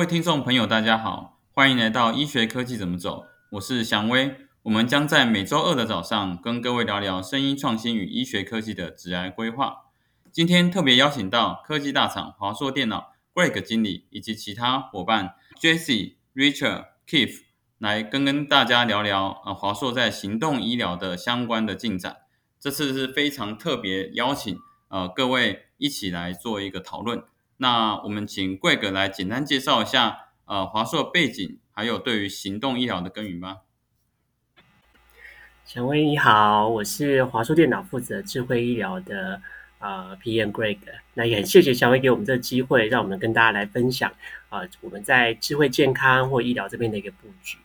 各位听众朋友，大家好，欢迎来到医学科技怎么走，我是祥威。我们将在每周二的早上跟各位聊聊声音创新与医学科技的职涯规划。今天特别邀请到科技大厂华硕电脑 Greg 经理以及其他伙伴 Jesse、Richard、Keith 来跟跟大家聊聊呃华硕在行动医疗的相关的进展。这次是非常特别邀请呃各位一起来做一个讨论。那我们请贵哥来简单介绍一下呃华硕背景，还有对于行动医疗的耕耘吧。小威你好，我是华硕电脑负责智慧医疗的呃 PM Greg。那也很谢谢小威给我们这个机会，让我们跟大家来分享啊我们在智慧健康或医疗这边的一个布局。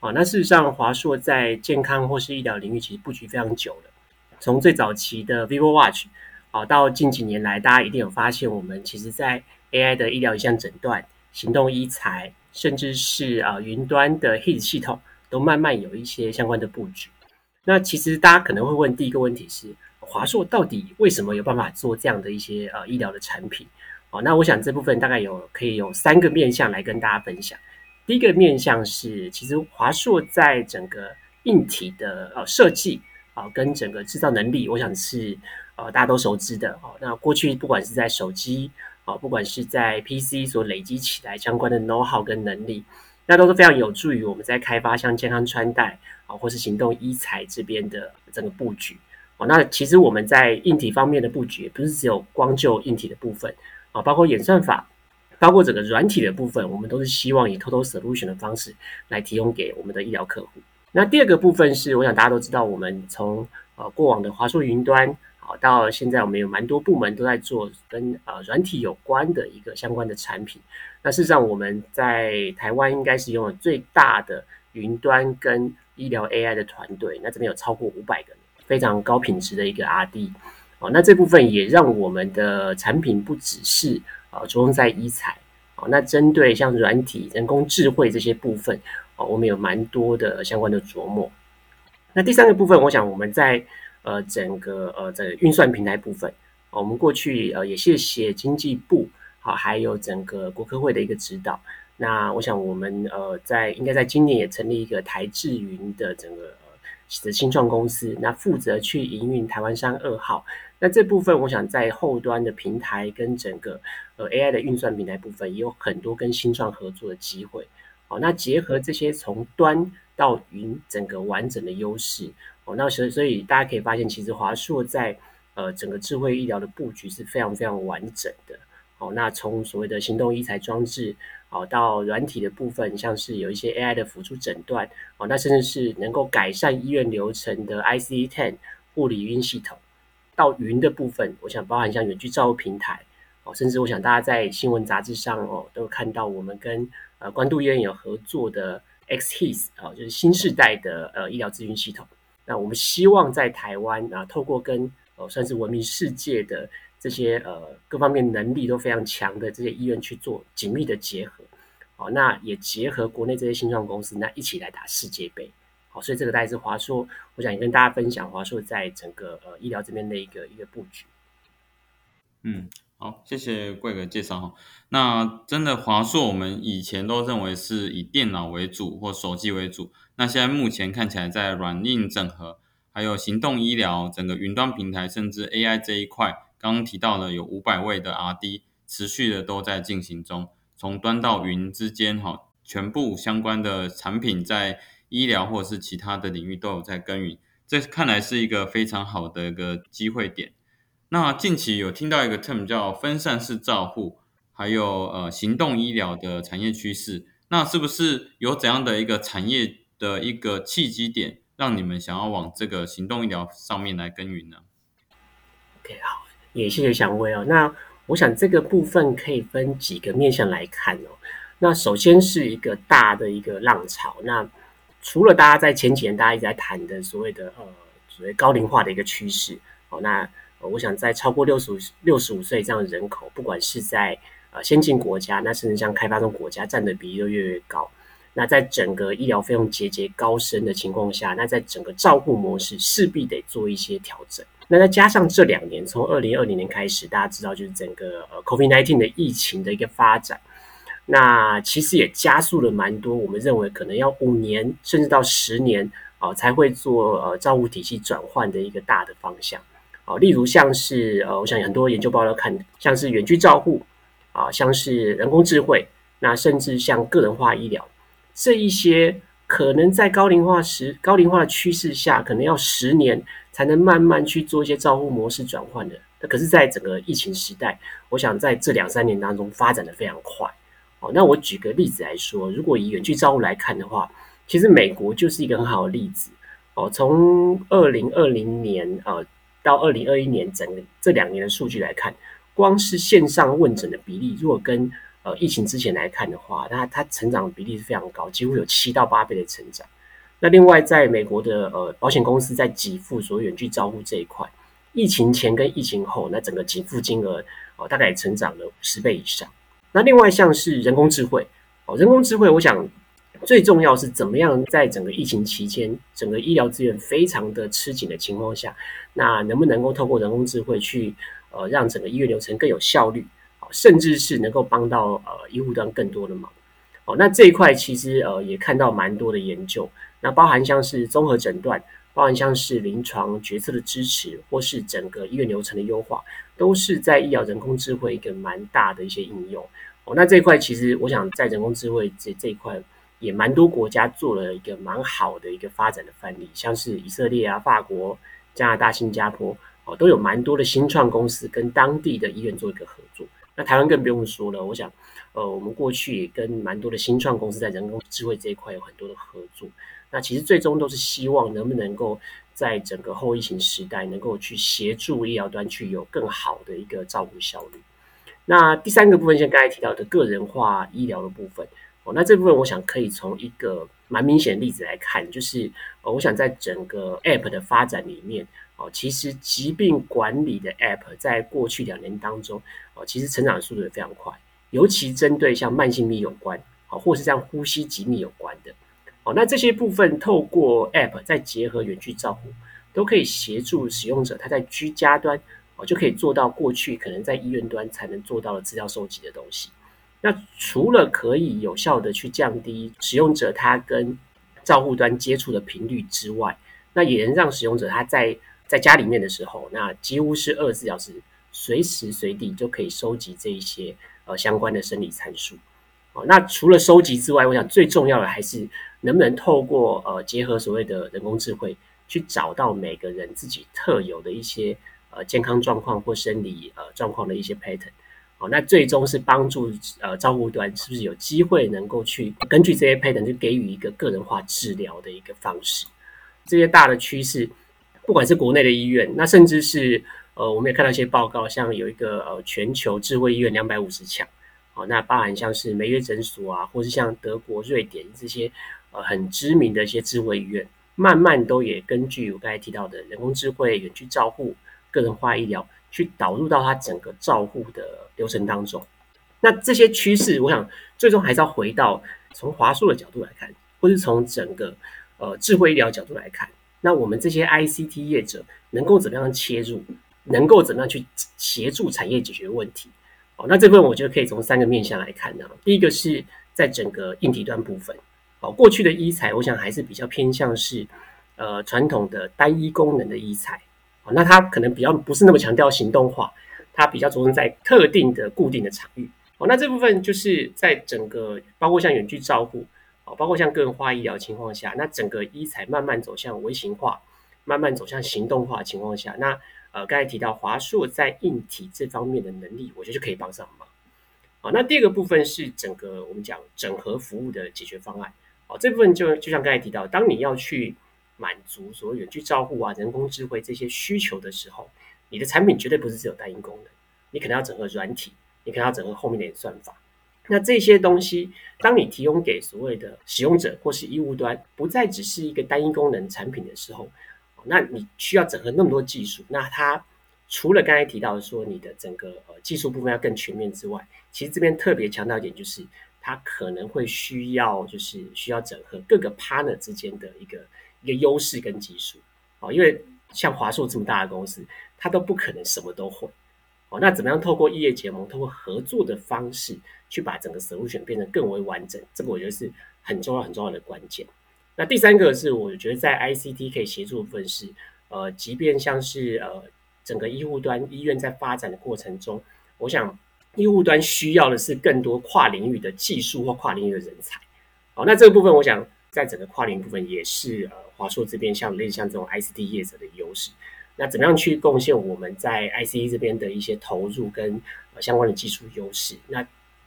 啊，那事实上华硕在健康或是医疗领域其实布局非常久了。从最早期的 Vivo Watch，啊，到近几年来，大家一定有发现，我们其实在 AI 的医疗一项诊断、行动医材，甚至是啊云端的 HIS 系统，都慢慢有一些相关的布局。那其实大家可能会问第一个问题是，华硕到底为什么有办法做这样的一些呃医疗的产品？哦，那我想这部分大概有可以有三个面向来跟大家分享。第一个面向是，其实华硕在整个硬体的呃设计。啊，跟整个制造能力，我想是呃大家都熟知的哦。那过去不管是在手机啊，不管是在 PC 所累积起来相关的 know how 跟能力，那都是非常有助于我们在开发像健康穿戴啊，或是行动医材这边的整个布局哦。那其实我们在硬体方面的布局，不是只有光就硬体的部分啊，包括演算法，包括整个软体的部分，我们都是希望以 total solution 的方式来提供给我们的医疗客户。那第二个部分是，我想大家都知道，我们从呃过往的华硕云端，好到现在，我们有蛮多部门都在做跟呃软体有关的一个相关的产品。那事实上，我们在台湾应该是拥有最大的云端跟医疗 AI 的团队，那这边有超过五百个非常高品质的一个 RD。哦，那这部分也让我们的产品不只是呃着重在医材，哦，那针对像软体、人工智慧这些部分。哦，我们有蛮多的相关的琢磨。那第三个部分，我想我们在呃整个呃这个运算平台部分，我们过去呃也谢谢经济部好，还有整个国科会的一个指导。那我想我们呃在应该在今年也成立一个台智云的整个的新创公司，那负责去营运台湾山二号。那这部分我想在后端的平台跟整个呃 AI 的运算平台部分，也有很多跟新创合作的机会。哦，那结合这些从端到云整个完整的优势，哦，那所以所以大家可以发现，其实华硕在呃整个智慧医疗的布局是非常非常完整的。哦，那从所谓的行动医材装置，哦，到软体的部分，像是有一些 AI 的辅助诊断，哦，那甚至是能够改善医院流程的 IC Ten 护理语音系统，到云的部分，我想包含像远距照护平台，哦，甚至我想大家在新闻杂志上哦都看到我们跟呃，关渡医院有合作的 XHIS 啊，就是新时代的呃医疗咨询系统。那我们希望在台湾啊，透过跟呃算是闻名世界的这些呃各方面能力都非常强的这些医院去做紧密的结合。好，那也结合国内这些新创公司，那一起来打世界杯。好，所以这个大概是华硕，我想也跟大家分享华硕在整个呃医疗这边的一个一个布局。嗯。好，谢谢贵哥介绍哈。那真的华硕，我们以前都认为是以电脑为主或手机为主。那现在目前看起来，在软硬整合，还有行动医疗、整个云端平台，甚至 AI 这一块，刚刚提到了有五百位的 RD，持续的都在进行中。从端到云之间，哈，全部相关的产品在医疗或者是其他的领域都有在耕耘。这看来是一个非常好的一个机会点。那近期有听到一个 term 叫分散式照护，还有呃行动医疗的产业趋势，那是不是有怎样的一个产业的一个契机点，让你们想要往这个行动医疗上面来耕耘呢？OK，好，也谢谢祥威哦。那我想这个部分可以分几个面向来看哦。那首先是一个大的一个浪潮，那除了大家在前几年大家一直在谈的所谓的呃所谓高龄化的一个趋势哦，那我想在超过六十五六十五岁这样的人口，不管是在呃先进国家，那甚至像开发中国家，占的比例都越来越高。那在整个医疗费用节节高升的情况下，那在整个照护模式势必得做一些调整。那再加上这两年，从二零二零年开始，大家知道就是整个呃 COVID nineteen 的疫情的一个发展，那其实也加速了蛮多，我们认为可能要五年甚至到十年啊才会做呃照护体系转换的一个大的方向啊，例如像是呃，我想很多研究报告看，像是远距照护啊，像是人工智慧，那甚至像个人化医疗这一些，可能在高龄化时高龄化的趋势下，可能要十年才能慢慢去做一些照护模式转换的。那可是，在整个疫情时代，我想在这两三年当中发展的非常快。哦，那我举个例子来说，如果以远距照护来看的话，其实美国就是一个很好的例子。哦，从二零二零年呃到二零二一年整个这两年的数据来看，光是线上问诊的比例，如果跟呃疫情之前来看的话，那它成长比例是非常高，几乎有七到八倍的成长。那另外，在美国的呃保险公司在给付所远距照护这一块。疫情前跟疫情后，那整个给付金额哦，大概成长了十倍以上。那另外像是人工智慧哦，人工智慧，我想最重要是怎么样在整个疫情期间，整个医疗资源非常的吃紧的情况下，那能不能够透过人工智慧去呃让整个医院流程更有效率，甚至是能够帮到呃医护端更多的忙。哦，那这一块其实呃也看到蛮多的研究，那包含像是综合诊断。包含像是临床决策的支持，或是整个医院流程的优化，都是在医疗人工智慧一个蛮大的一些应用。哦，那这一块其实我想在人工智慧这这一块，也蛮多国家做了一个蛮好的一个发展的范例，像是以色列啊、法国、加拿大、新加坡哦，都有蛮多的新创公司跟当地的医院做一个合作。那台湾更不用说了，我想，呃，我们过去也跟蛮多的新创公司在人工智慧这一块有很多的合作。那其实最终都是希望能不能够在整个后疫情时代，能够去协助医疗端去有更好的一个照顾效率。那第三个部分，像刚才提到的个人化医疗的部分那这部分我想可以从一个蛮明显的例子来看，就是呃，我想在整个 App 的发展里面哦，其实疾病管理的 App 在过去两年当中哦，其实成长速度也非常快，尤其针对像慢性病有关啊，或是像呼吸疾病有关的。哦那这些部分透过 App 再结合远距照护，都可以协助使用者他在居家端哦就可以做到过去可能在医院端才能做到的资料收集的东西。那除了可以有效的去降低使用者他跟照护端接触的频率之外，那也能让使用者他在在家里面的时候，那几乎是二十四小时随时随地就可以收集这一些呃相关的生理参数。哦，那除了收集之外，我想最重要的还是。能不能透过呃结合所谓的人工智慧，去找到每个人自己特有的一些呃健康状况或生理呃状况的一些 pattern，哦，那最终是帮助呃照顾端是不是有机会能够去根据这些 pattern 去给予一个个人化治疗的一个方式？这些大的趋势，不管是国内的医院，那甚至是呃我们也看到一些报告，像有一个呃全球智慧医院两百五十强，哦，那包含像是梅约诊所啊，或是像德国、瑞典这些。呃，很知名的一些智慧医院，慢慢都也根据我刚才提到的人工智慧、远距照护、个人化医疗，去导入到它整个照护的流程当中。那这些趋势，我想最终还是要回到从华硕的角度来看，或是从整个呃智慧医疗角度来看，那我们这些 ICT 业者能够怎么样切入，能够怎么样去协助产业解决问题？哦，那这部分我觉得可以从三个面向来看呢。第一个是在整个硬体端部分。哦，过去的医材，我想还是比较偏向是，呃，传统的单一功能的医材。那它可能比较不是那么强调行动化，它比较着重在特定的固定的场域。哦，那这部分就是在整个包括像远距照护，哦，包括像个人化医疗情况下，那整个医材慢慢走向微型化，慢慢走向行动化的情况下，那呃，刚才提到华硕在硬体这方面的能力，我觉得就可以帮上忙。好，那第二个部分是整个我们讲整合服务的解决方案。哦，这部分就就像刚才提到，当你要去满足所有远距照护啊、人工智慧这些需求的时候，你的产品绝对不是只有单一功能，你可能要整合软体，你可能要整合后面的算法。那这些东西，当你提供给所谓的使用者或是医务端，不再只是一个单一功能产品的时候，那你需要整合那么多技术，那它除了刚才提到说你的整个呃技术部分要更全面之外，其实这边特别强调一点就是。它可能会需要，就是需要整合各个 partner 之间的一个一个优势跟技术，哦，因为像华硕这么大的公司，它都不可能什么都会，哦，那怎么样透过异业结盟、透过合作的方式，去把整个 solution 变得更为完整？这个我觉得是很重要、很重要的关键。那第三个是，我觉得在 ICT 可以协助的部分是，呃，即便像是呃整个医护端医院在发展的过程中，我想医护端需要的是更多跨领域的技术或跨领域的人才。好，那这个部分，我想在整个跨领域部分也是呃华硕这边像类似像这种 ICT 业者的优势。那怎么样去贡献我们在 ICE 这边的一些投入跟相关的技术优势？那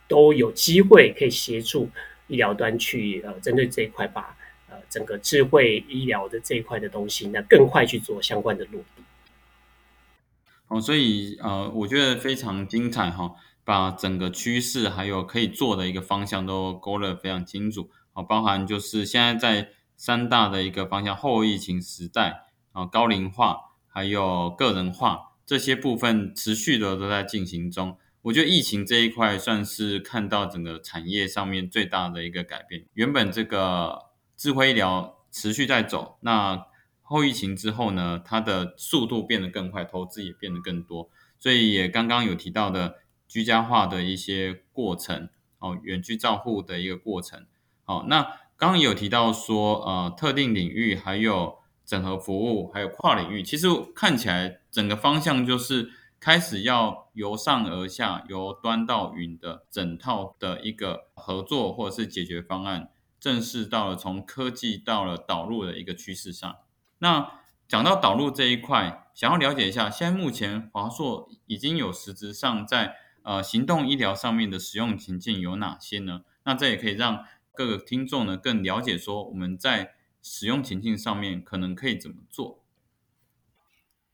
都有机会可以协助医疗端去呃针对这一块，把呃整个智慧医疗的这一块的东西，那更快去做相关的落地。哦，所以呃，我觉得非常精彩哈，把整个趋势还有可以做的一个方向都勾勒非常清楚啊，包含就是现在在三大的一个方向，后疫情时代啊，高龄化。还有个人化这些部分持续的都在进行中。我觉得疫情这一块算是看到整个产业上面最大的一个改变。原本这个智慧医疗持续在走，那后疫情之后呢，它的速度变得更快，投资也变得更多。所以也刚刚有提到的居家化的一些过程，哦，远距照护的一个过程。好，那刚刚有提到说，呃，特定领域还有。整合服务还有跨领域，其实看起来整个方向就是开始要由上而下、由端到云的整套的一个合作或者是解决方案，正式到了从科技到了导入的一个趋势上。那讲到导入这一块，想要了解一下，现在目前华硕已经有实质上在呃行动医疗上面的使用情境有哪些呢？那这也可以让各个听众呢更了解说我们在。使用情境上面可能可以怎么做？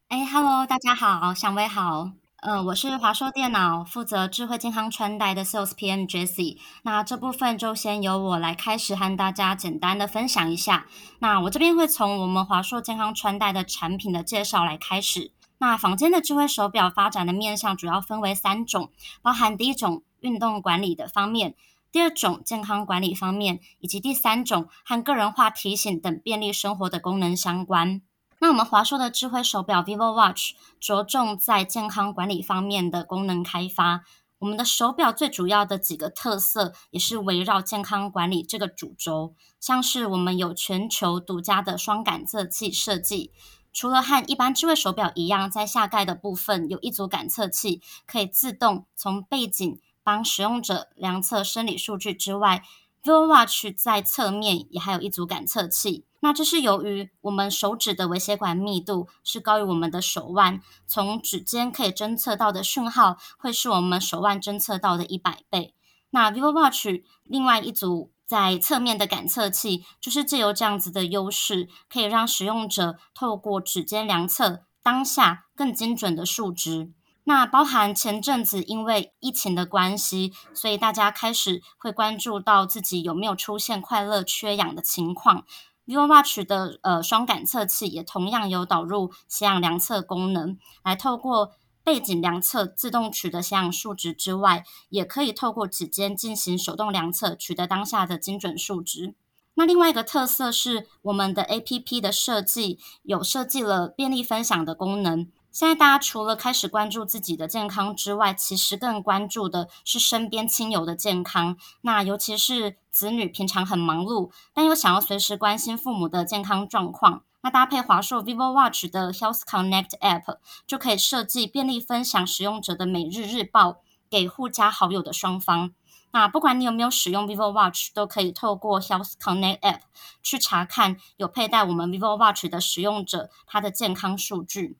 哎，Hello，大家好，小薇好，嗯，我是华硕电脑负责智慧健康穿戴的 Sales PM Jessie。那这部分就先由我来开始和大家简单的分享一下。那我这边会从我们华硕健康穿戴的产品的介绍来开始。那房间的智慧手表发展的面向主要分为三种，包含第一种运动管理的方面。第二种健康管理方面，以及第三种和个人化提醒等便利生活的功能相关。那我们华硕的智慧手表 Vivo Watch 着重在健康管理方面的功能开发。我们的手表最主要的几个特色，也是围绕健康管理这个主轴。像是我们有全球独家的双感测器设计，除了和一般智慧手表一样，在下盖的部分有一组感测器，可以自动从背景。帮使用者量测生理数据之外，Vivo Watch 在侧面也还有一组感测器。那这是由于我们手指的微血管密度是高于我们的手腕，从指尖可以侦测到的讯号会是我们手腕侦测到的一百倍。那 Vivo Watch 另外一组在侧面的感测器，就是借由这样子的优势，可以让使用者透过指尖量测当下更精准的数值。那包含前阵子因为疫情的关系，所以大家开始会关注到自己有没有出现快乐缺氧的情况。Vivo Watch 的呃双感测器也同样有导入血氧量测功能，来透过背景量测自动取得血氧数值之外，也可以透过指尖进行手动量测，取得当下的精准数值。那另外一个特色是我们的 APP 的设计有设计了便利分享的功能。现在大家除了开始关注自己的健康之外，其实更关注的是身边亲友的健康。那尤其是子女平常很忙碌，但又想要随时关心父母的健康状况。那搭配华硕 Vivo Watch 的 Health Connect App，就可以设计便利分享使用者的每日日报给互加好友的双方。那不管你有没有使用 Vivo Watch，都可以透过 Health Connect App 去查看有佩戴我们 Vivo Watch 的使用者他的健康数据。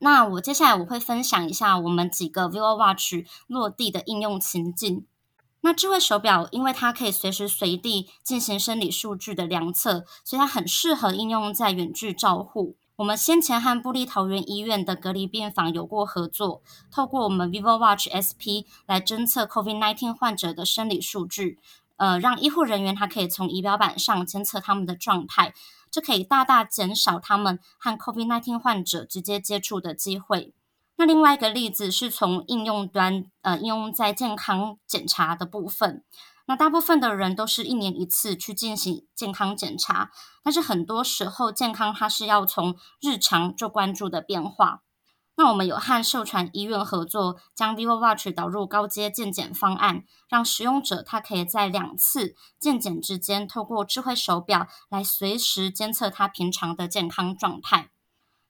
那我接下来我会分享一下我们几个 Vivo Watch 落地的应用情境。那智慧手表因为它可以随时随地进行生理数据的量测，所以它很适合应用在远距照护。我们先前和布利桃园医院的隔离病房有过合作，透过我们 Vivo Watch SP 来侦测 COVID-19 患者的生理数据，呃，让医护人员他可以从仪表板上监测他们的状态。这可以大大减少他们和 COVID-19 患者直接接触的机会。那另外一个例子是从应用端，呃，应用在健康检查的部分。那大部分的人都是一年一次去进行健康检查，但是很多时候健康它是要从日常就关注的变化。那我们有和授权医院合作，将 Vivo Watch 导入高阶健检方案，让使用者他可以在两次健检之间，透过智慧手表来随时监测他平常的健康状态。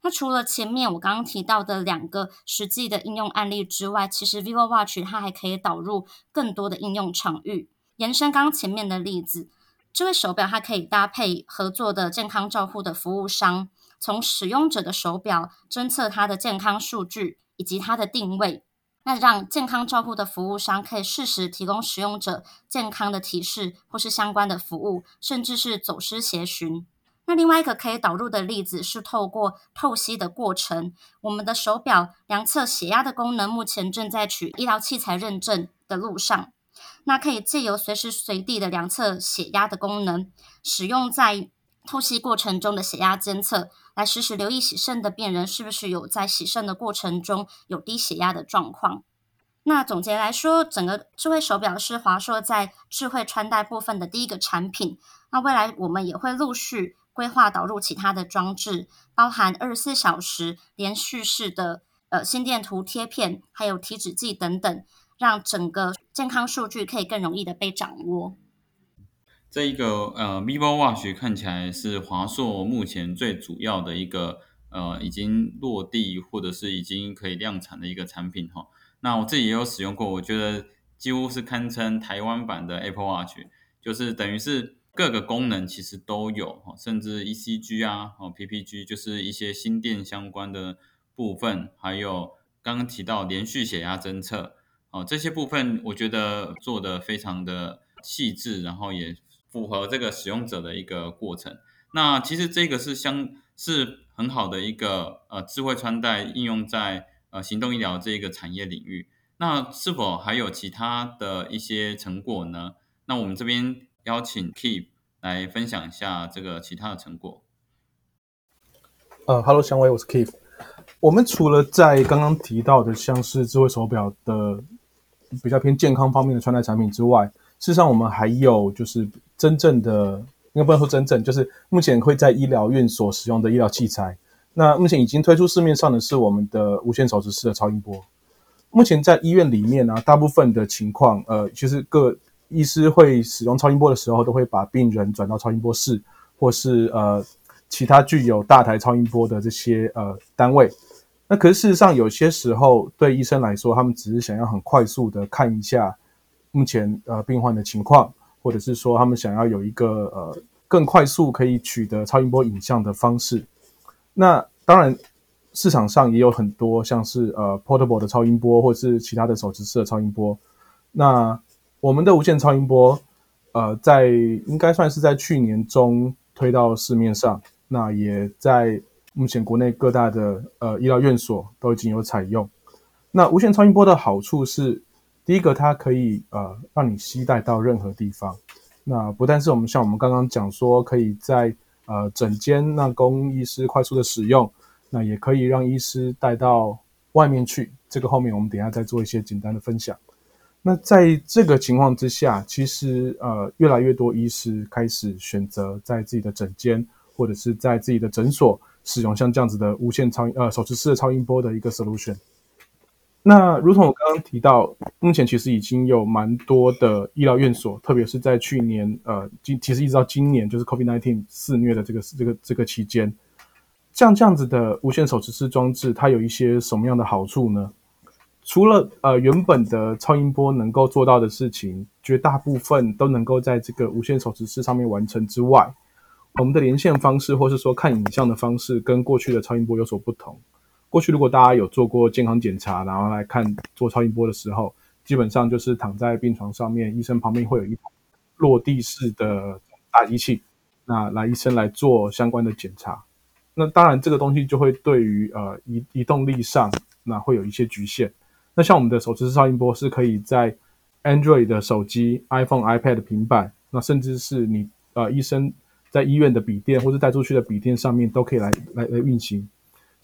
那除了前面我刚刚提到的两个实际的应用案例之外，其实 Vivo Watch 它还可以导入更多的应用场域。延伸刚刚前面的例子，智慧手表它可以搭配合作的健康照护的服务商。从使用者的手表侦测他的健康数据以及他的定位，那让健康照护的服务商可以适时提供使用者健康的提示或是相关的服务，甚至是走失协寻。那另外一个可以导入的例子是透过透析的过程，我们的手表量测血压的功能目前正在取医疗器材认证的路上，那可以借由随时随地的量测血压的功能，使用在。透析过程中的血压监测，来实时留意洗肾的病人是不是有在洗肾的过程中有低血压的状况。那总结来说，整个智慧手表是华硕在智慧穿戴部分的第一个产品。那未来我们也会陆续规划导入其他的装置，包含二十四小时连续式的呃心电图贴片，还有体脂计等等，让整个健康数据可以更容易的被掌握。这一个呃，vivo watch 看起来是华硕目前最主要的一个呃，已经落地或者是已经可以量产的一个产品哈。那我自己也有使用过，我觉得几乎是堪称台湾版的 Apple Watch，就是等于是各个功能其实都有哈，甚至 ECG 啊、哦 PPG，就是一些心电相关的部分，还有刚刚提到连续血压侦测哦，这些部分我觉得做的非常的细致，然后也。符合这个使用者的一个过程。那其实这个是相是很好的一个呃智慧穿戴应用在呃行动医疗这个产业领域。那是否还有其他的一些成果呢？那我们这边邀请 Keep 来分享一下这个其他的成果。呃，Hello，香薇，我是 Keep。我们除了在刚刚提到的像是智慧手表的比较偏健康方面的穿戴产品之外，事实上我们还有就是。真正的应该不能说真正，就是目前会在医疗院所使用的医疗器材。那目前已经推出市面上的是我们的无线手持式的超音波。目前在医院里面呢，大部分的情况，呃，其实各医师会使用超音波的时候，都会把病人转到超音波室，或是呃其他具有大台超音波的这些呃单位。那可是事实上，有些时候对医生来说，他们只是想要很快速的看一下目前呃病患的情况。或者是说，他们想要有一个呃更快速可以取得超音波影像的方式。那当然，市场上也有很多像是呃 portable 的超音波，或者是其他的手持式的超音波。那我们的无线超音波，呃，在应该算是在去年中推到市面上，那也在目前国内各大的呃医疗院所都已经有采用。那无线超音波的好处是。第一个，它可以呃让你携带到任何地方。那不但是我们像我们刚刚讲说，可以在呃诊间那供医师快速的使用，那也可以让医师带到外面去。这个后面我们等下再做一些简单的分享。那在这个情况之下，其实呃越来越多医师开始选择在自己的诊间或者是在自己的诊所使用像这样子的无线超呃手持式的超音波的一个 solution。那如同我刚刚提到，目前其实已经有蛮多的医疗院所，特别是在去年，呃，今其实一直到今年，就是 COVID-19 肆虐的这个这个这个期间，像这样子的无线手持式装置，它有一些什么样的好处呢？除了呃原本的超音波能够做到的事情，绝大部分都能够在这个无线手持式上面完成之外，我们的连线方式或是说看影像的方式，跟过去的超音波有所不同。过去如果大家有做过健康检查，然后来看做超音波的时候，基本上就是躺在病床上面，医生旁边会有一台落地式的大机器，那来医生来做相关的检查。那当然这个东西就会对于呃移移动力上那会有一些局限。那像我们的手持式超音波是可以在 Android 的手机、iPhone、iPad 平板，那甚至是你呃医生在医院的笔电或者带出去的笔电上面都可以来来来运行。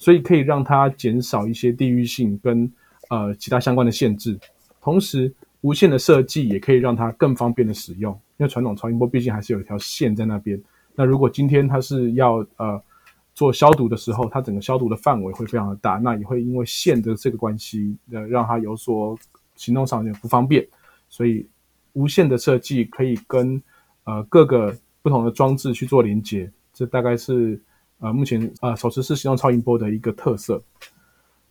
所以可以让它减少一些地域性跟呃其他相关的限制，同时无线的设计也可以让它更方便的使用。因为传统超音波毕竟还是有一条线在那边。那如果今天它是要呃做消毒的时候，它整个消毒的范围会非常的大，那也会因为线的这个关系，呃，让它有所行动上有点不方便。所以无线的设计可以跟呃各个不同的装置去做连接，这大概是呃目前呃手持式行动超音波的一个特色。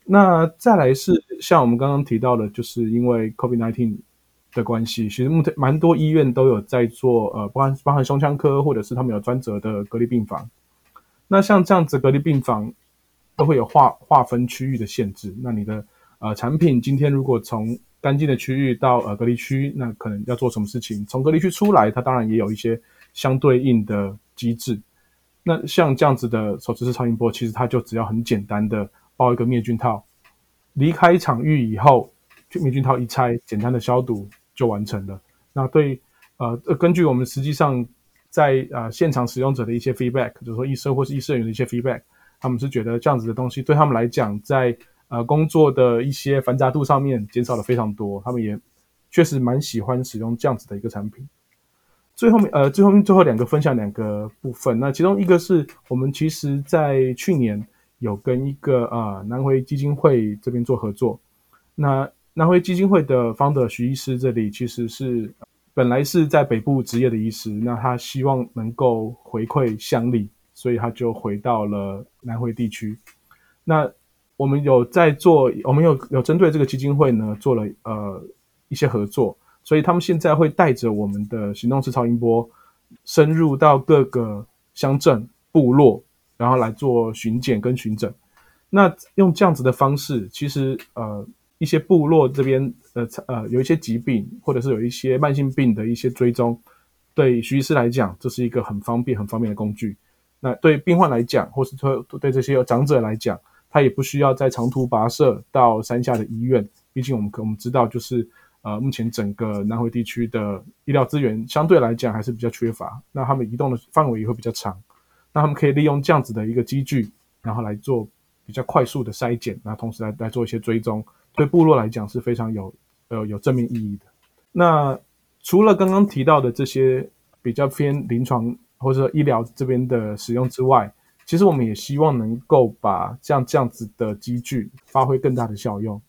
那再来是像我们刚刚提到的，就是因为 COVID-19 的关系，其实目前蛮多医院都有在做呃，包含包含胸腔科或者是他们有专责的隔离病房。那像这样子隔离病房都会有划划分区域的限制。那你的呃产品今天如果从干净的区域到呃隔离区，那可能要做什么事情？从隔离区出来，它当然也有一些相对应的机制。那像这样子的手持式超音波，其实它就只要很简单的包一个灭菌套，离开场域以后，灭菌套一拆，简单的消毒就完成了。那对呃，根据我们实际上在呃现场使用者的一些 feedback，就是说医生或是医生员的一些 feedback，他们是觉得这样子的东西对他们来讲，在呃，工作的一些繁杂度上面减少了非常多，他们也确实蛮喜欢使用这样子的一个产品。最后面，呃，最后面最后两个分享两个部分，那其中一个是我们其实在去年有跟一个呃南回基金会这边做合作。那南回基金会的方的徐医师这里其实是本来是在北部职业的医师，那他希望能够回馈乡里，所以他就回到了南回地区。那我们有在做，我们有有针对这个基金会呢做了呃一些合作，所以他们现在会带着我们的行动式超音波深入到各个乡镇部落，然后来做巡检跟巡诊。那用这样子的方式，其实呃一些部落这边呃呃有一些疾病或者是有一些慢性病的一些追踪，对徐医师来讲，这是一个很方便很方便的工具。那对病患来讲，或是说对这些长者来讲，他也不需要再长途跋涉到山下的医院，毕竟我们可我们知道，就是呃，目前整个南回地区的医疗资源相对来讲还是比较缺乏，那他们移动的范围也会比较长，那他们可以利用这样子的一个机具，然后来做比较快速的筛检，那同时来来做一些追踪，对部落来讲是非常有呃有正面意义的。那除了刚刚提到的这些比较偏临床或者医疗这边的使用之外，其实我们也希望能够把像这样子的机具发挥更大的效用。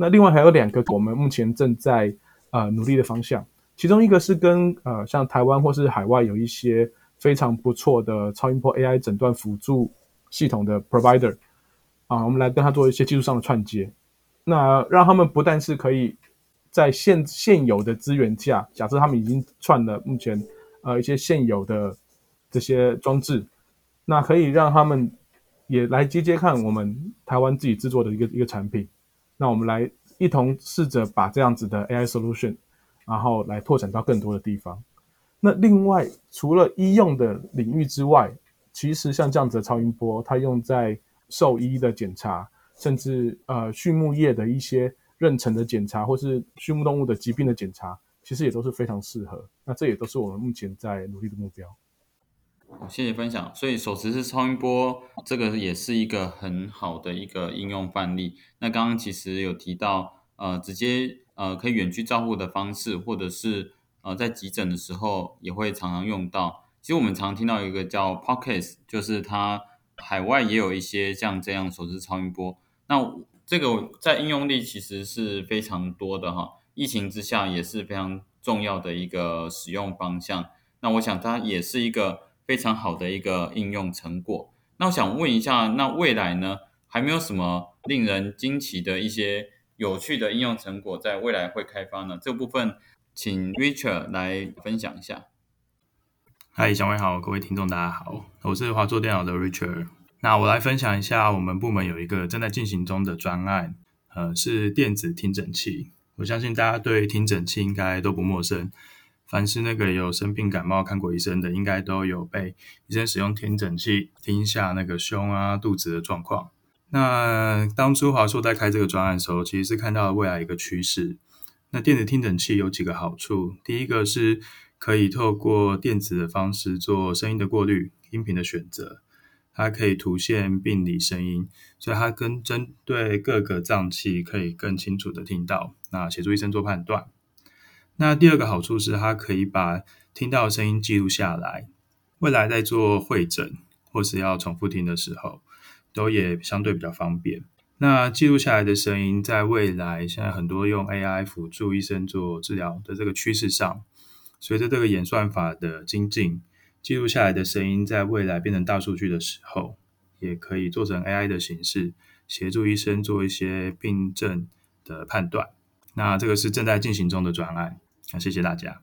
那另外还有两个我们目前正在呃努力的方向，其中一个是跟呃像台湾或是海外有一些非常不错的超音波 AI 诊断辅助系统的 provider 啊，我们来跟他做一些技术上的串接，那让他们不但是可以在现现有的资源下，假设他们已经串了目前呃一些现有的这些装置。那可以让他们也来接接看我们台湾自己制作的一个一个产品，那我们来一同试着把这样子的 AI solution，然后来拓展到更多的地方。那另外除了医用的领域之外，其实像这样子的超音波，它用在兽医的检查，甚至呃畜牧业的一些妊娠的检查，或是畜牧动物的疾病的检查，其实也都是非常适合。那这也都是我们目前在努力的目标。谢谢分享。所以手持式超音波这个也是一个很好的一个应用范例。那刚刚其实有提到，呃，直接呃可以远距照护的方式，或者是呃在急诊的时候也会常常用到。其实我们常听到一个叫 Pocket，就是它海外也有一些像这样手持超音波。那这个在应用力其实是非常多的哈。疫情之下也是非常重要的一个使用方向。那我想它也是一个。非常好的一个应用成果。那我想问一下，那未来呢，还没有什么令人惊奇的一些有趣的应用成果在未来会开发呢？这部分请 Richard 来分享一下。嗨，小伟好，各位听众大家好，我是华硕电脑的 Richard。那我来分享一下，我们部门有一个正在进行中的专案，呃，是电子听诊器。我相信大家对听诊器应该都不陌生。凡是那个有生病感冒看过医生的，应该都有被医生使用听诊器听一下那个胸啊、肚子的状况。那当初华硕在开这个专案的时候，其实是看到了未来一个趋势。那电子听诊器有几个好处，第一个是可以透过电子的方式做声音的过滤、音频的选择，它可以凸现病理声音，所以它跟针对各个脏器可以更清楚的听到，那协助医生做判断。那第二个好处是，它可以把听到的声音记录下来，未来在做会诊或是要重复听的时候，都也相对比较方便。那记录下来的声音，在未来现在很多用 AI 辅助医生做治疗的这个趋势上，随着这个演算法的精进，记录下来的声音在未来变成大数据的时候，也可以做成 AI 的形式，协助医生做一些病症的判断。那这个是正在进行中的专案。那谢谢大家。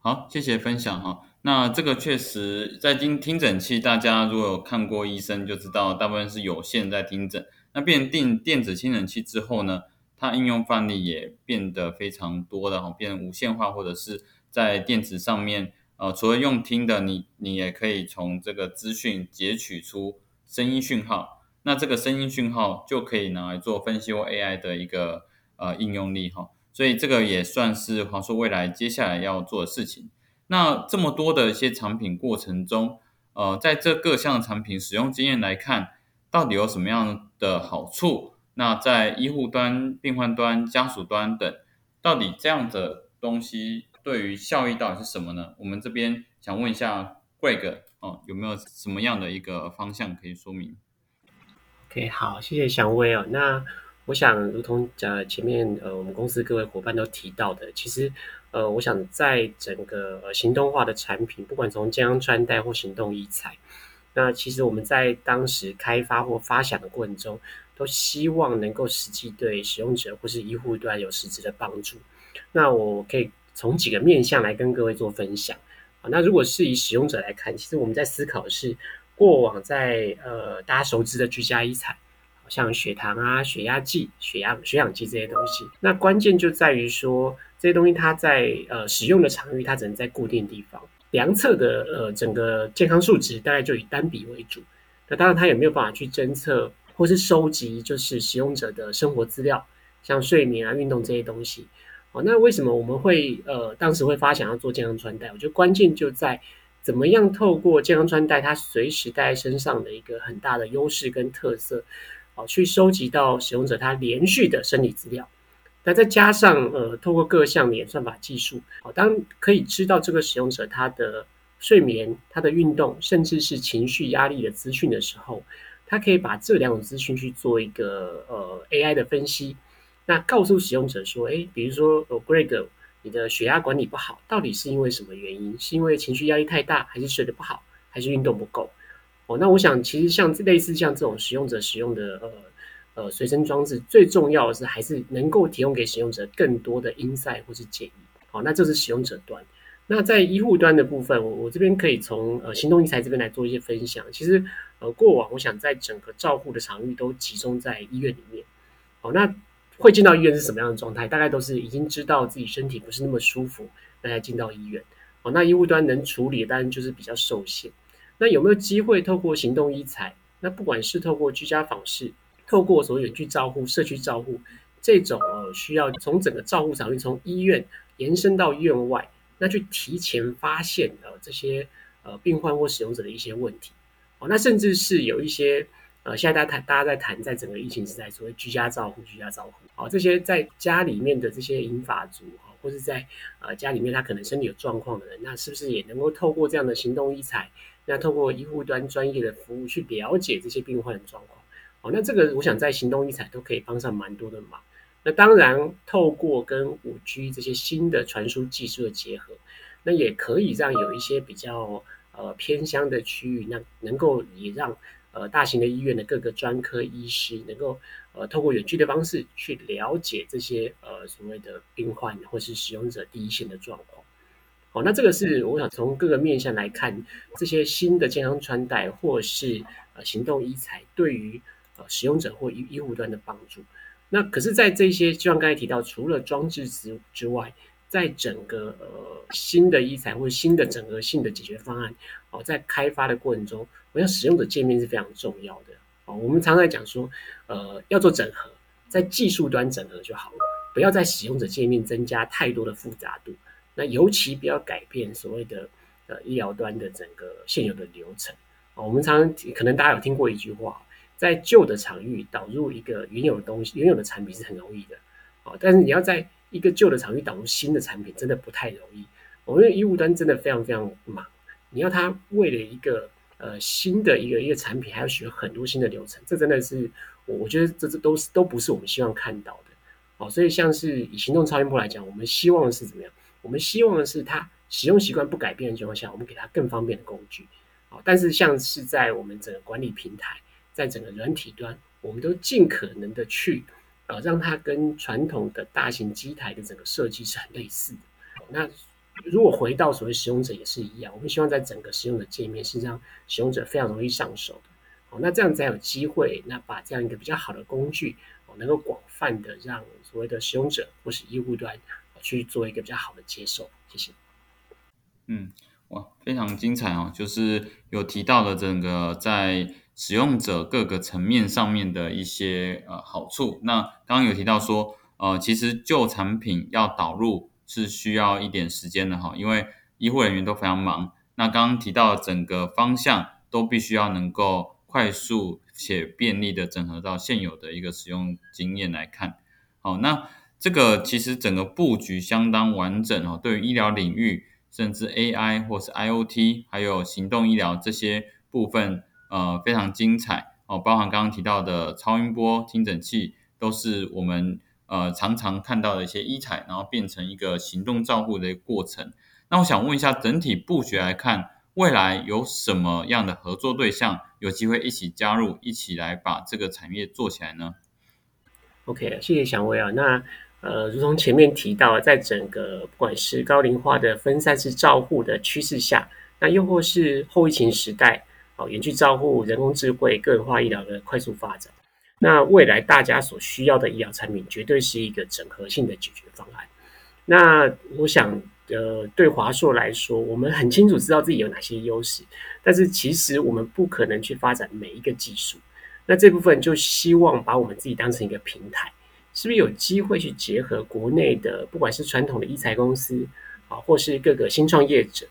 好，谢谢分享哈。那这个确实在听听诊器，大家如果有看过医生就知道，大部分是有线在听诊。那变定电子听诊器之后呢，它应用范例也变得非常多的哈，变无线化或者是在电子上面，呃，除了用听的，你你也可以从这个资讯截取出声音讯号。那这个声音讯号就可以拿来做分析或 AI 的一个呃应用力哈。所以这个也算是华硕未来接下来要做的事情。那这么多的一些产品过程中，呃，在这各项产品使用经验来看，到底有什么样的好处？那在医护端、病患端、家属端等，到底这样的东西对于效益到底是什么呢？我们这边想问一下 Greg 哦，有没有什么样的一个方向可以说明？OK，好，谢谢祥威哦。那我想，如同呃前面呃我们公司各位伙伴都提到的，其实呃我想在整个呃行动化的产品，不管从健康穿戴或行动医材，那其实我们在当时开发或发想的过程中，都希望能够实际对使用者或是医护端有实质的帮助。那我可以从几个面向来跟各位做分享啊。那如果是以使用者来看，其实我们在思考的是过往在呃大家熟知的居家医材。像血糖啊、血压计、血压、血氧计这些东西，那关键就在于说这些东西它在呃使用的场域，它只能在固定地方量测的呃整个健康数值大概就以单笔为主。那当然它也没有办法去侦测或是收集就是使用者的生活资料，像睡眠啊、运动这些东西。哦，那为什么我们会呃当时会发想要做健康穿戴？我觉得关键就在怎么样透过健康穿戴，它随时带在身上的一个很大的优势跟特色。好，去收集到使用者他连续的生理资料，那再加上呃，透过各项的演算法技术，好，当可以知道这个使用者他的睡眠、他的运动，甚至是情绪压力的资讯的时候，他可以把这两种资讯去做一个呃 AI 的分析，那告诉使用者说，哎，比如说呃，Greg，你的血压管理不好，到底是因为什么原因？是因为情绪压力太大，还是睡得不好，还是运动不够？哦，那我想其实像类似像这种使用者使用的呃呃随身装置，最重要的是还是能够提供给使用者更多的 insight 或是建议。好，那这是使用者端。那在医护端的部分，我我这边可以从呃行动医材这边来做一些分享。其实呃过往我想在整个照护的场域都集中在医院里面。好，那会进到医院是什么样的状态？大概都是已经知道自己身体不是那么舒服，那才进到医院。好，那医护端能处理，当然就是比较受限。那有没有机会透过行动医材？那不管是透过居家访视，透过所谓远距照护、社区照护这种呃，需要从整个照护场域从医院延伸到院外，那去提前发现呃这些呃病患或使用者的一些问题哦。那甚至是有一些呃，现在大家谈，大家在谈，在整个疫情时代，所谓居家照护、居家照护，好，这些在家里面的这些银发族哈，或是在呃家里面他可能身体有状况的人，那是不是也能够透过这样的行动医材？那透过医护端专业的服务去了解这些病患的状况，哦，那这个我想在行动医材都可以帮上蛮多的忙。那当然，透过跟五 G 这些新的传输技术的结合，那也可以让有一些比较呃偏乡的区域，那能够也让呃大型的医院的各个专科医师能够呃透过远距的方式去了解这些呃所谓的病患或是使用者第一线的状况。哦，那这个是我想从各个面向来看，这些新的健康穿戴或是呃行动医材对于呃使用者或医医护端的帮助。那可是，在这些就像刚才提到，除了装置之之外，在整个呃新的医材或者新的整合性的解决方案哦，在开发的过程中，我想使用者界面是非常重要的哦。我们常常讲说，呃，要做整合，在技术端整合就好了，不要在使用者界面增加太多的复杂度。那尤其不要改变所谓的呃医疗端的整个现有的流程啊。我们常常可能大家有听过一句话，在旧的场域导入一个原有的东西、原有的产品是很容易的啊，但是你要在一个旧的场域导入新的产品，真的不太容易。我们医务端真的非常非常忙，你要他为了一个呃新的一个一个产品，还要学很多新的流程，这真的是我我觉得这这都是都不是我们希望看到的。哦，所以像是以行动超音波来讲，我们希望是怎么样？我们希望的是它使用习惯不改变的情况下，我们给它更方便的工具。好，但是像是在我们整个管理平台，在整个软体端，我们都尽可能的去呃让它跟传统的大型机台的整个设计是很类似的。那如果回到所谓使用者也是一样，我们希望在整个使用的界面是让使用者非常容易上手的。好，那这样才有机会，那把这样一个比较好的工具。能够广泛的让所谓的使用者或是医护端去做一个比较好的接受，谢谢。嗯，哇，非常精彩哦！就是有提到了整个在使用者各个层面上面的一些呃好处。那刚刚有提到说，呃，其实旧产品要导入是需要一点时间的哈，因为医护人员都非常忙。那刚刚提到整个方向都必须要能够快速。且便利的整合到现有的一个使用经验来看，好，那这个其实整个布局相当完整哦。对于医疗领域，甚至 AI 或是 IOT，还有行动医疗这些部分，呃，非常精彩哦。包含刚刚提到的超音波听诊器，都是我们呃常常看到的一些医材，然后变成一个行动照护的一个过程。那我想问一下，整体布局来看。未来有什么样的合作对象有机会一起加入，一起来把这个产业做起来呢？OK，谢谢祥威啊。那呃，如同前面提到，在整个不管是高龄化的分散式照护的趋势下，那又或是后疫情时代哦，远距照护、人工智慧、个人化医疗的快速发展，那未来大家所需要的医疗产品，绝对是一个整合性的解决方案。那我想。呃，对华硕来说，我们很清楚知道自己有哪些优势，但是其实我们不可能去发展每一个技术。那这部分就希望把我们自己当成一个平台，是不是有机会去结合国内的，不管是传统的医材公司啊，或是各个新创业者，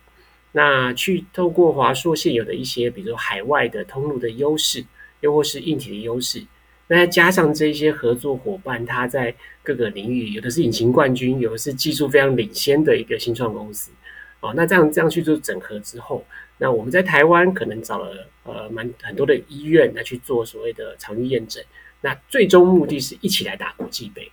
那去透过华硕现有的一些，比如说海外的通路的优势，又或是硬体的优势。那加上这些合作伙伴，他在各个领域，有的是引擎冠军，有的是技术非常领先的一个新创公司，哦，那这样这样去做整合之后，那我们在台湾可能找了呃蛮很多的医院来去做所谓的场域验证，那最终目的是一起来打国际杯，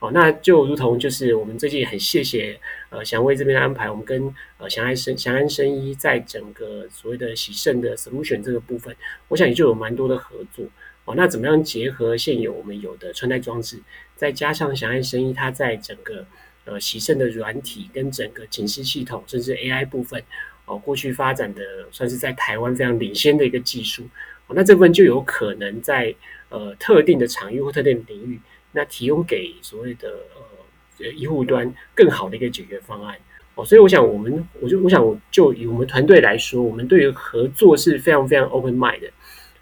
哦，那就如同就是我们最近很谢谢呃祥威这边的安排，我们跟呃祥安生祥安生医在整个所谓的喜盛的 solution 这个部分，我想也就有蛮多的合作。哦，那怎么样结合现有我们有的穿戴装置，再加上祥安生意它在整个呃喜盛的软体跟整个警示系统，甚至 AI 部分，哦，过去发展的算是在台湾非常领先的一个技术，哦，那这部分就有可能在呃特定的场域或特定领域，那提供给所谓的呃医护端更好的一个解决方案。哦，所以我想我们，我就我想就以我们团队来说，我们对于合作是非常非常 open mind 的。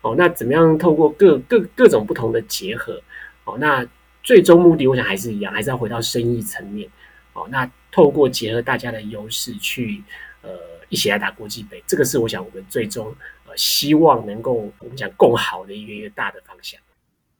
哦，那怎么样透过各各各种不同的结合？哦，那最终目的我想还是一样，还是要回到生意层面。哦，那透过结合大家的优势去呃一起来打国际杯，这个是我想我们最终呃希望能够我们讲更好的一个一个大的方向。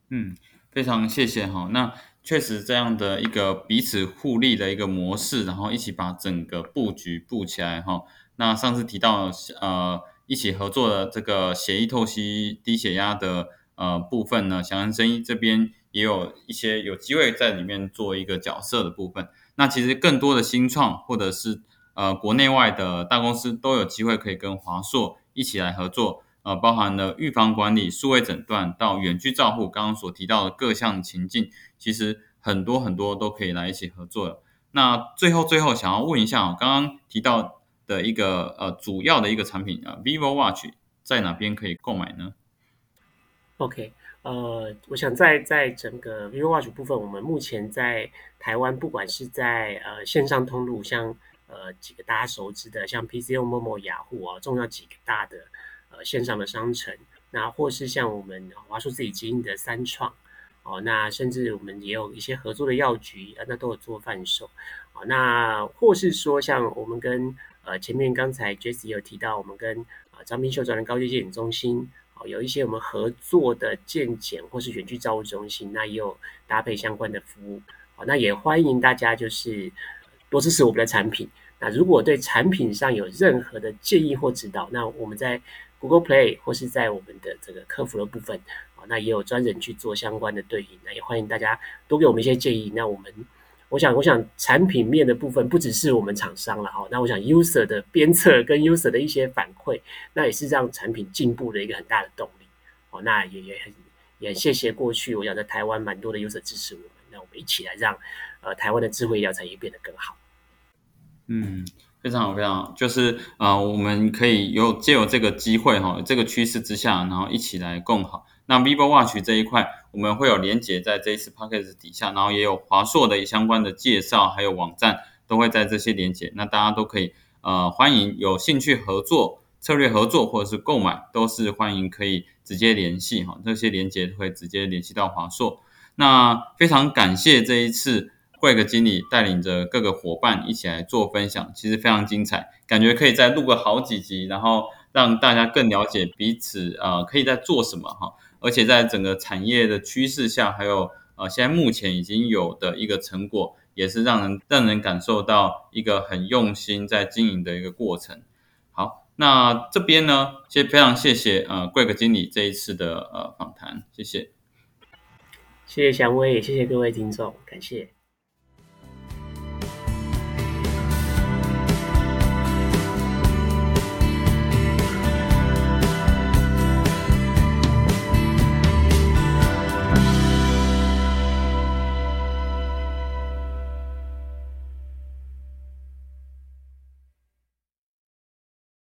嗯，非常谢谢哈。那确实这样的一个彼此互利的一个模式，然后一起把整个布局布起来哈。那上次提到呃。一起合作的这个血液透析低血压的呃部分呢，祥安生医这边也有一些有机会在里面做一个角色的部分。那其实更多的新创或者是呃国内外的大公司都有机会可以跟华硕一起来合作，呃，包含了预防管理、数位诊断到远距照护，刚刚所提到的各项情境，其实很多很多都可以来一起合作。那最后最后想要问一下哦，刚刚提到。的一个呃主要的一个产品啊，vivo watch 在哪边可以购买呢？OK，呃，我想在在整个 vivo watch 部分，我们目前在台湾，不管是在呃线上通路，像呃几个大家熟知的，像 PCO、Momo、雅虎啊，重要几个大的呃线上的商城，那或是像我们华硕自己经营的三创哦，那甚至我们也有一些合作的药局啊，那都有做贩售哦，那或是说像我们跟呃，前面刚才 Jesse 有提到，我们跟啊张斌秀专人高级健检中心，哦，有一些我们合作的健检或是远距照护中心，那也有搭配相关的服务，哦，那也欢迎大家就是多支持我们的产品。那如果对产品上有任何的建议或指导，那我们在 Google Play 或是在我们的这个客服的部分啊，那也有专人去做相关的对应，那也欢迎大家多给我们一些建议。那我们，我想，我想产品面的部分不只是我们厂商了哈，那我想 User 的鞭策跟 User 的一些反馈，那也是让产品进步的一个很大的动力。哦，那也也很也谢谢过去我想在台湾蛮多的 User 支持我们，那我们一起来让呃台湾的智慧医疗产业变得更好。嗯。非常好，非常好，就是呃，我们可以有借由这个机会哈，这个趋势之下，然后一起来共好。那 Vivo Watch 这一块，我们会有连接在这一次 Podcast 底下，然后也有华硕的相关的介绍，还有网站都会在这些连接，那大家都可以呃欢迎有兴趣合作、策略合作或者是购买，都是欢迎可以直接联系哈，这些连接会直接联系到华硕。那非常感谢这一次。贵个经理带领着各个伙伴一起来做分享，其实非常精彩，感觉可以再录个好几集，然后让大家更了解彼此，呃，可以在做什么哈。而且在整个产业的趋势下，还有呃，现在目前已经有的一个成果，也是让人让人感受到一个很用心在经营的一个过程。好，那这边呢，先非常谢谢呃贵格经理这一次的呃访谈，谢谢，谢谢祥威，谢谢各位听众，感谢。